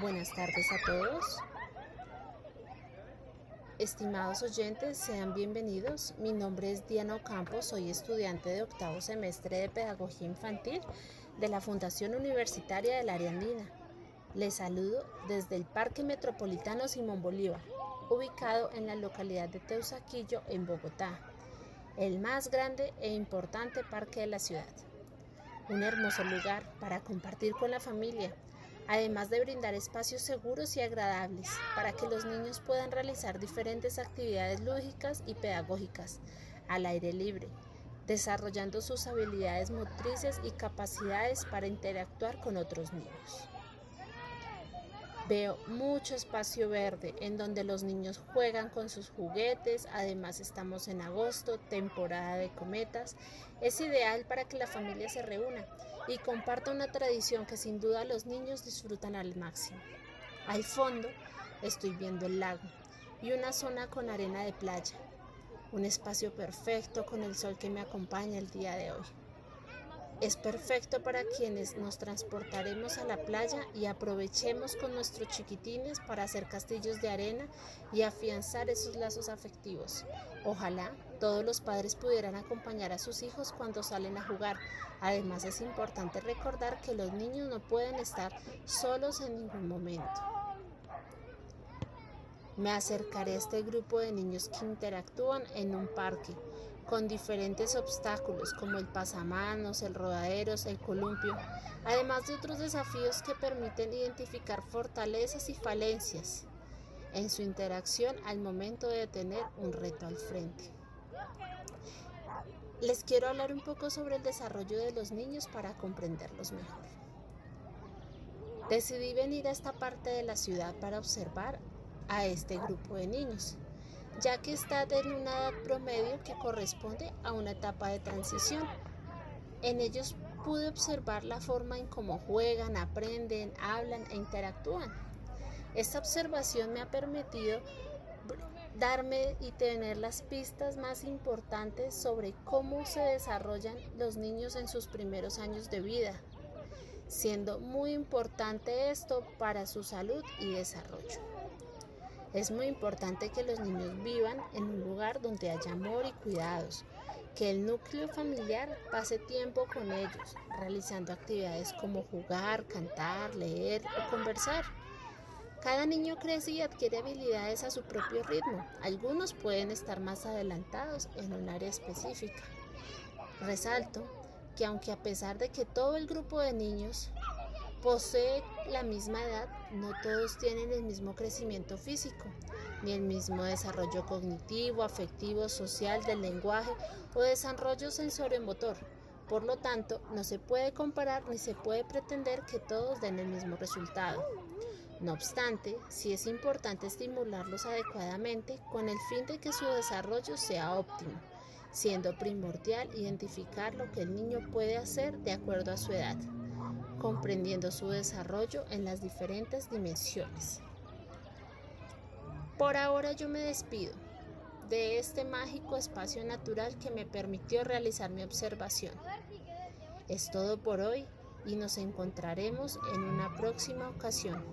Buenas tardes a todos. Estimados oyentes, sean bienvenidos. Mi nombre es Diana Ocampo, soy estudiante de octavo semestre de Pedagogía Infantil de la Fundación Universitaria del Área Andina. Les saludo desde el Parque Metropolitano Simón Bolívar, ubicado en la localidad de Teusaquillo, en Bogotá, el más grande e importante parque de la ciudad. Un hermoso lugar para compartir con la familia, además de brindar espacios seguros y agradables para que los niños puedan realizar diferentes actividades lúdicas y pedagógicas al aire libre, desarrollando sus habilidades motrices y capacidades para interactuar con otros niños. Veo mucho espacio verde en donde los niños juegan con sus juguetes, además estamos en agosto, temporada de cometas. Es ideal para que la familia se reúna y comparta una tradición que sin duda los niños disfrutan al máximo. Al fondo estoy viendo el lago y una zona con arena de playa, un espacio perfecto con el sol que me acompaña el día de hoy. Es perfecto para quienes nos transportaremos a la playa y aprovechemos con nuestros chiquitines para hacer castillos de arena y afianzar esos lazos afectivos. Ojalá todos los padres pudieran acompañar a sus hijos cuando salen a jugar. Además es importante recordar que los niños no pueden estar solos en ningún momento. Me acercaré a este grupo de niños que interactúan en un parque con diferentes obstáculos como el pasamanos, el rodaderos, el columpio, además de otros desafíos que permiten identificar fortalezas y falencias en su interacción al momento de tener un reto al frente. Les quiero hablar un poco sobre el desarrollo de los niños para comprenderlos mejor. Decidí venir a esta parte de la ciudad para observar a este grupo de niños ya que está en una edad promedio que corresponde a una etapa de transición. En ellos pude observar la forma en cómo juegan, aprenden, hablan e interactúan. Esta observación me ha permitido darme y tener las pistas más importantes sobre cómo se desarrollan los niños en sus primeros años de vida, siendo muy importante esto para su salud y desarrollo. Es muy importante que los niños vivan en un lugar donde haya amor y cuidados, que el núcleo familiar pase tiempo con ellos, realizando actividades como jugar, cantar, leer o conversar. Cada niño crece y adquiere habilidades a su propio ritmo. Algunos pueden estar más adelantados en un área específica. Resalto que aunque a pesar de que todo el grupo de niños posee la misma edad, no todos tienen el mismo crecimiento físico, ni el mismo desarrollo cognitivo, afectivo, social, del lenguaje o desarrollo sensorio-motor. Por lo tanto, no se puede comparar ni se puede pretender que todos den el mismo resultado. No obstante, sí es importante estimularlos adecuadamente con el fin de que su desarrollo sea óptimo, siendo primordial identificar lo que el niño puede hacer de acuerdo a su edad comprendiendo su desarrollo en las diferentes dimensiones. Por ahora yo me despido de este mágico espacio natural que me permitió realizar mi observación. Es todo por hoy y nos encontraremos en una próxima ocasión.